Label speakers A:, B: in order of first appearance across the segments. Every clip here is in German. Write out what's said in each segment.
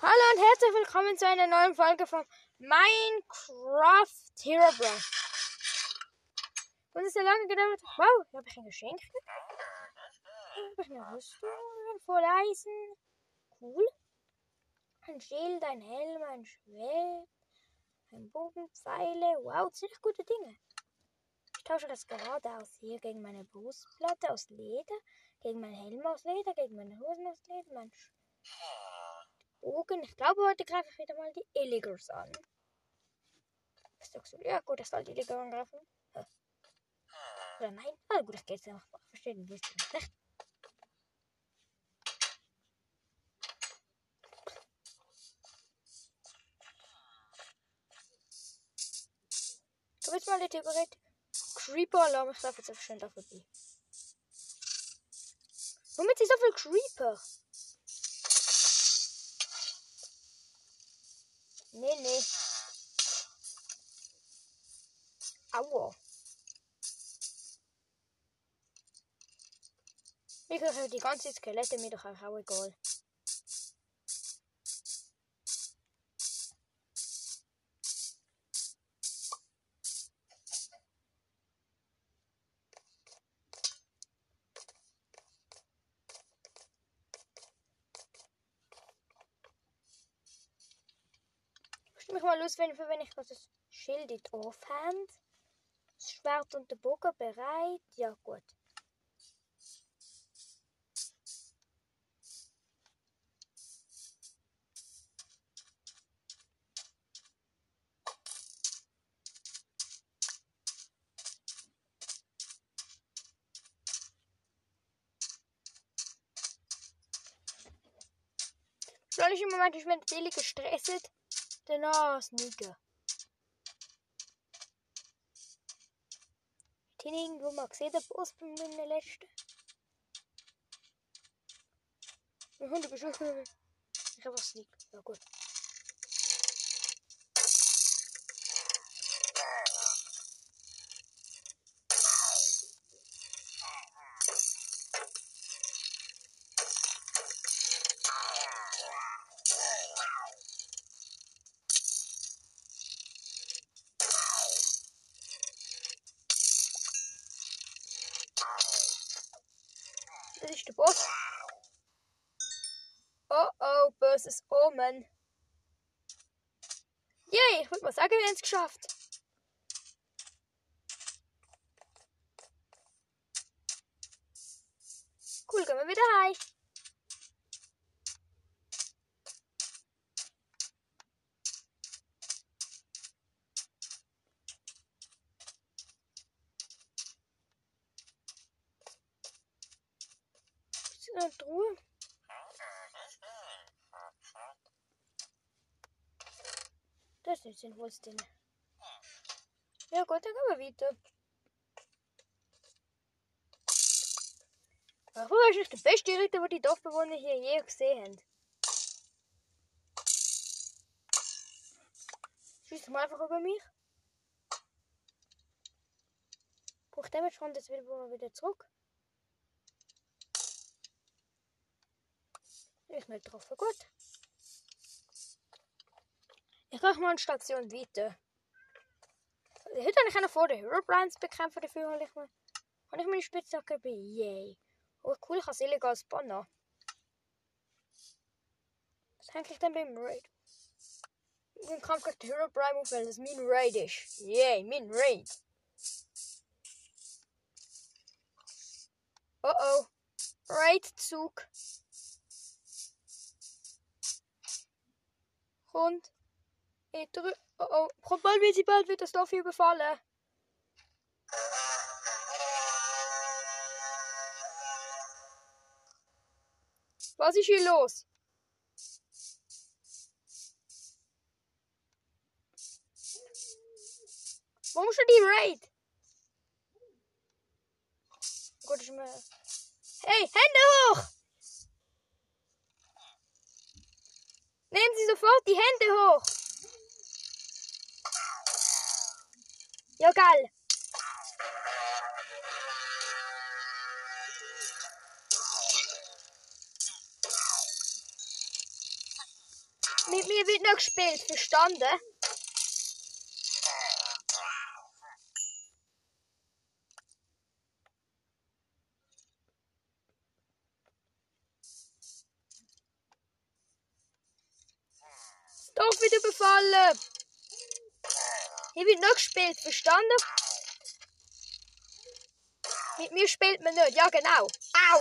A: Hallo und herzlich willkommen zu einer neuen Folge von Minecraft Hero Bros. Und es ist ja lange gedauert. Wow, hier habe ich ein Geschenk. Hier habe ich eine Rüstung voll Eisen. Cool. Ein Schild, ein Helm, ein Schwert, ein Bogen, Pfeile. Wow, ziemlich gute Dinge. Ich tausche das gerade aus hier gegen meine Brustplatte aus Leder, gegen meinen Helm aus Leder, gegen meine Hosen aus Leder, mein Sch Bogen. Ich glaube, heute greife ich wieder mal die Illigers an. Was sagst du? Ja, gut, das soll die Illiger angreifen. Hä? Oder nein? Ah, gut, ich gehe jetzt einfach mal verstehen, es denn nicht. Ich habe jetzt mal die Theorie. Creeper-Alarm, ich laufe jetzt einfach schön da vorbei. Womit sind so viele Creeper? Nee, nee. Aua. Ich kriege die ganze Skelette mir doch auch egal. Mich mal los, wenn, ich das Schild in die Offhand. Das Schwert und der Bogen bereit. Ja, gut. Soll ich im Moment, ich bin natürlich gestresst. Danach Sneaker. Hat ihn irgendwo mal gesehen, der Boss bei meiner letzten? Mein Hund. Ich habe was Sneak. Ja gut. Der Boss. Oh oh, böses Omen. Yay, ich würde mal sagen, wir haben es geschafft. Cool, gehen wir wieder heim. Der Truhe? Das ist ein Holzding. Ja gut, dann gehen wir weiter. Wo ist nicht der beste Ritter, den die Dorfbewohner hier je gesehen haben? Schießt mal einfach über mich. Braucht der Mensch jetzt wieder, wieder zurück? Ist nicht getroffen, gut. Ich mache mal eine Station weiter. Heute habe ich einen vor den Hero Brands bekämpfen, dafür habe ich, mal, habe ich meine Spitzhacke bei. Yay. Oh cool, ich habe es illegal spannen. Was hängt ich denn beim Raid? Ich kann gerade Hero Prime auf, weil das mein Raid ist. Yay, mein Raid. Oh oh. Raid-Zug. Und ich drück. Oh oh. Bald wie sie bald wird das Dorf hier überfallen. Was ist hier los? Warum schon die Raid? Gut, ich mal. Hey, Hände hoch! Nehmen Sie sofort die Hände hoch! Ja, geil! Mit mir wird noch gespielt, verstanden? Doch wieder befallen. Hier wird noch gespielt, verstanden? Mit mir spielt man nicht, ja genau. Au!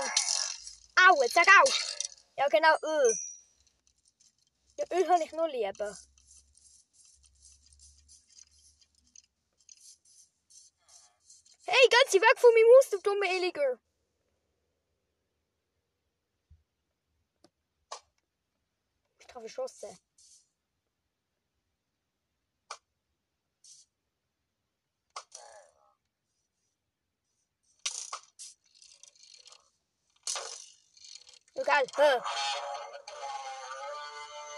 A: Au, sag au! Ja genau, Öl. Ja, Öl habe ich nur lieber. Hey, ganz weg von meinem Haus, du dumme Illiger. Ich habe verschossen. Egal. Hä?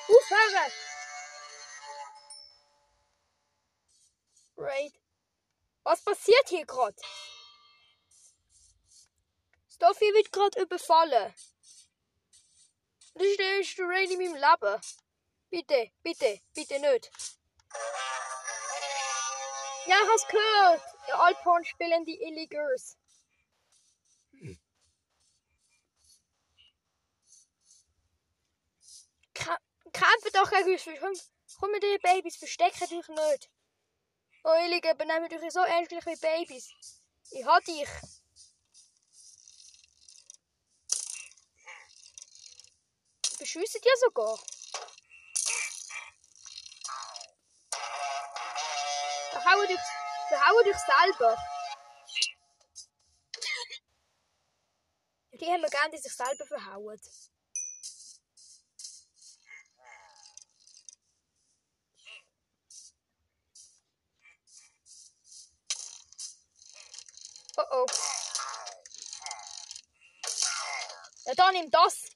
A: Aufhören! Raid. Was passiert hier gerade? Stuffy wird gerade überfallen. Das ist der erste Raid in meinem Leben. Bitte, bitte, bitte nicht. Ja, ich hab's gehört. Der Alphorn spielen die Illigers. Kämpfen doch gegen uns. Komm, komm mit den Babys, verstecken dich nicht. Oh, Illige, benehmen dich so ähnlich wie Babys. Ich hab dich. Beschüssen dir sogar. Verhauen dich, verhauen dich selber. Die haben wir gern, die sich selber verhauen. Ja, dann nimm das.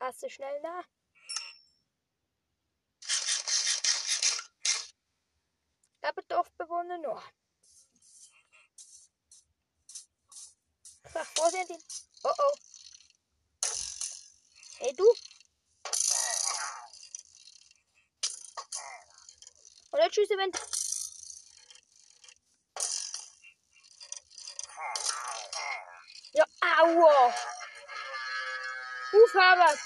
A: Esse schnell nach. Aber Dorfbewohner noch. Sag vorsichtig. Oh oh. Hey du. Oder tschüss, wenn. Aua. Aufhören.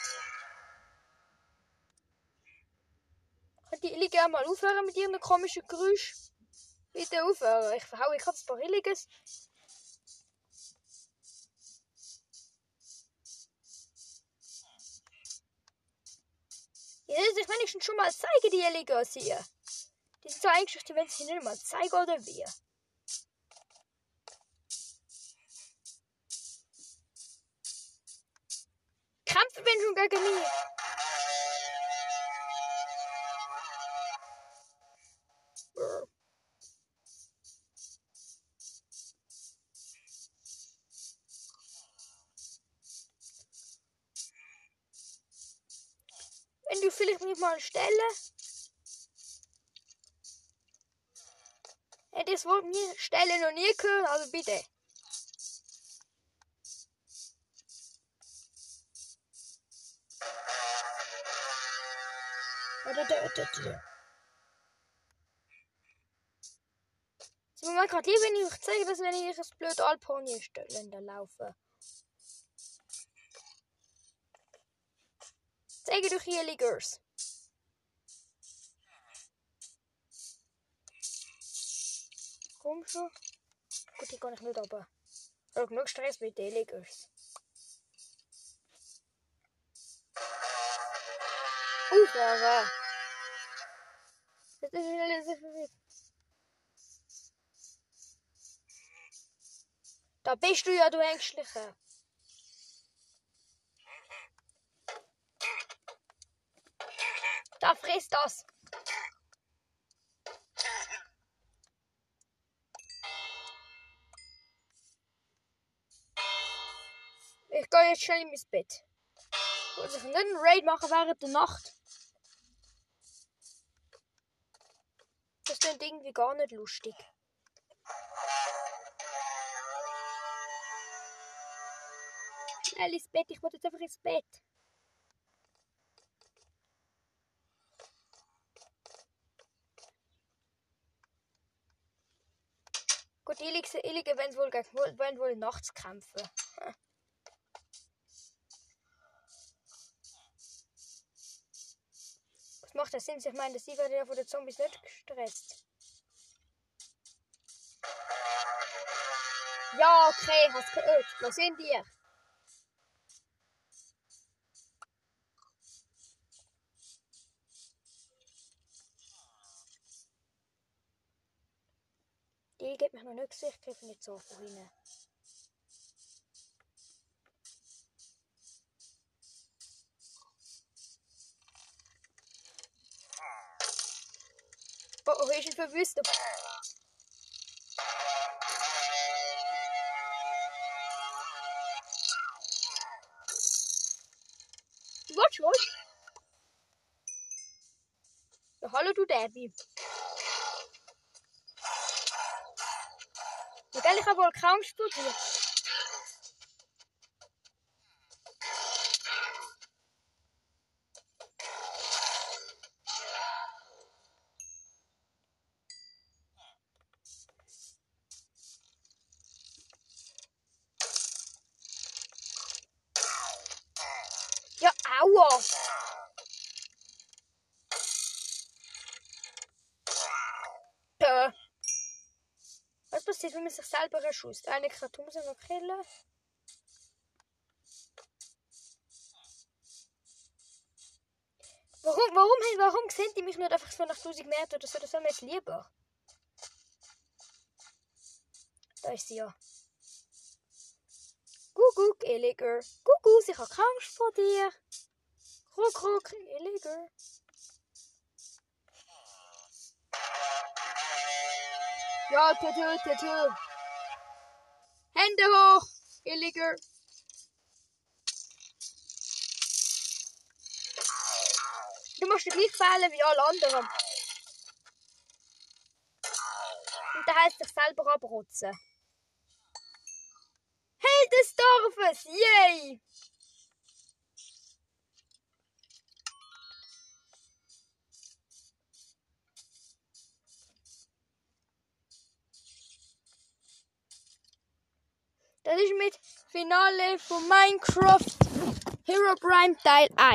A: Könnt ihr Illige mal aufhören mit ihrem komischen Geräusch? Bitte aufhören. Ich verhaue ich ein paar Illiges. Ihr sollt sich wenigstens schon mal zeigen, die Illiges hier. Die sind so eingeschüchtert, wenn sie nicht mal zeigen oder wie. Brr. Wenn du vielleicht mich mal stelle. Hätte das Wort mir Stelle noch nie gehört, also bitte. Tötet. So, man gerade lieber, wenn ich euch zeige, dass wenn ich das blöde Alponi Länder laufe. Zeige durch hier Liggers. Komm schon. Gut, hier kann ich nicht runter. Ich habe genug Stress mit den Liggers. Aufhören! Das ist Da bist du ja, du Ängstliche. Da frisst das. Ich gehe jetzt schnell in mein Bett. Und ich nicht einen Raid machen während der Nacht. Das ist irgendwie gar nicht lustig. schnell ins Bett. Ich wollte jetzt einfach ins Bett. Gut, ich liege, ich liege wenn wohl, wohl nachts kämpfen. Macht das Sinn? Ich meine, sie werden ja von den Zombies nicht gestresst. Ja, okay, hast gehört. Wo sind die? Die gibt mich noch nicht gesehen, ich nicht so rein. Oh, ist ein Verwüster. Watch, watch. Ja, hallo du Debbie. Ja, gell, ich wohl kaum studiert. Ja, aua! Äh. Passiert, wenn man sich selber erschusst? Eine Kreatur muss er noch killen. Warum, warum, warum sehen die mich nicht einfach so nach 1000 Metern oder so? Das wäre mir jetzt lieber. Da ist sie ja. Kuckuck, Illiger. Kuckuck, ich habe Angst vor dir. Ruck, Illiger. Ja, tü, tü. Hände hoch, Illiger. Du musst dich gleich fehlen wie alle anderen. Und dann heißt dich selber abrotzen. Held des Dorfes! Yay! Das ist mit Finale von Minecraft Hero Prime Teil 1.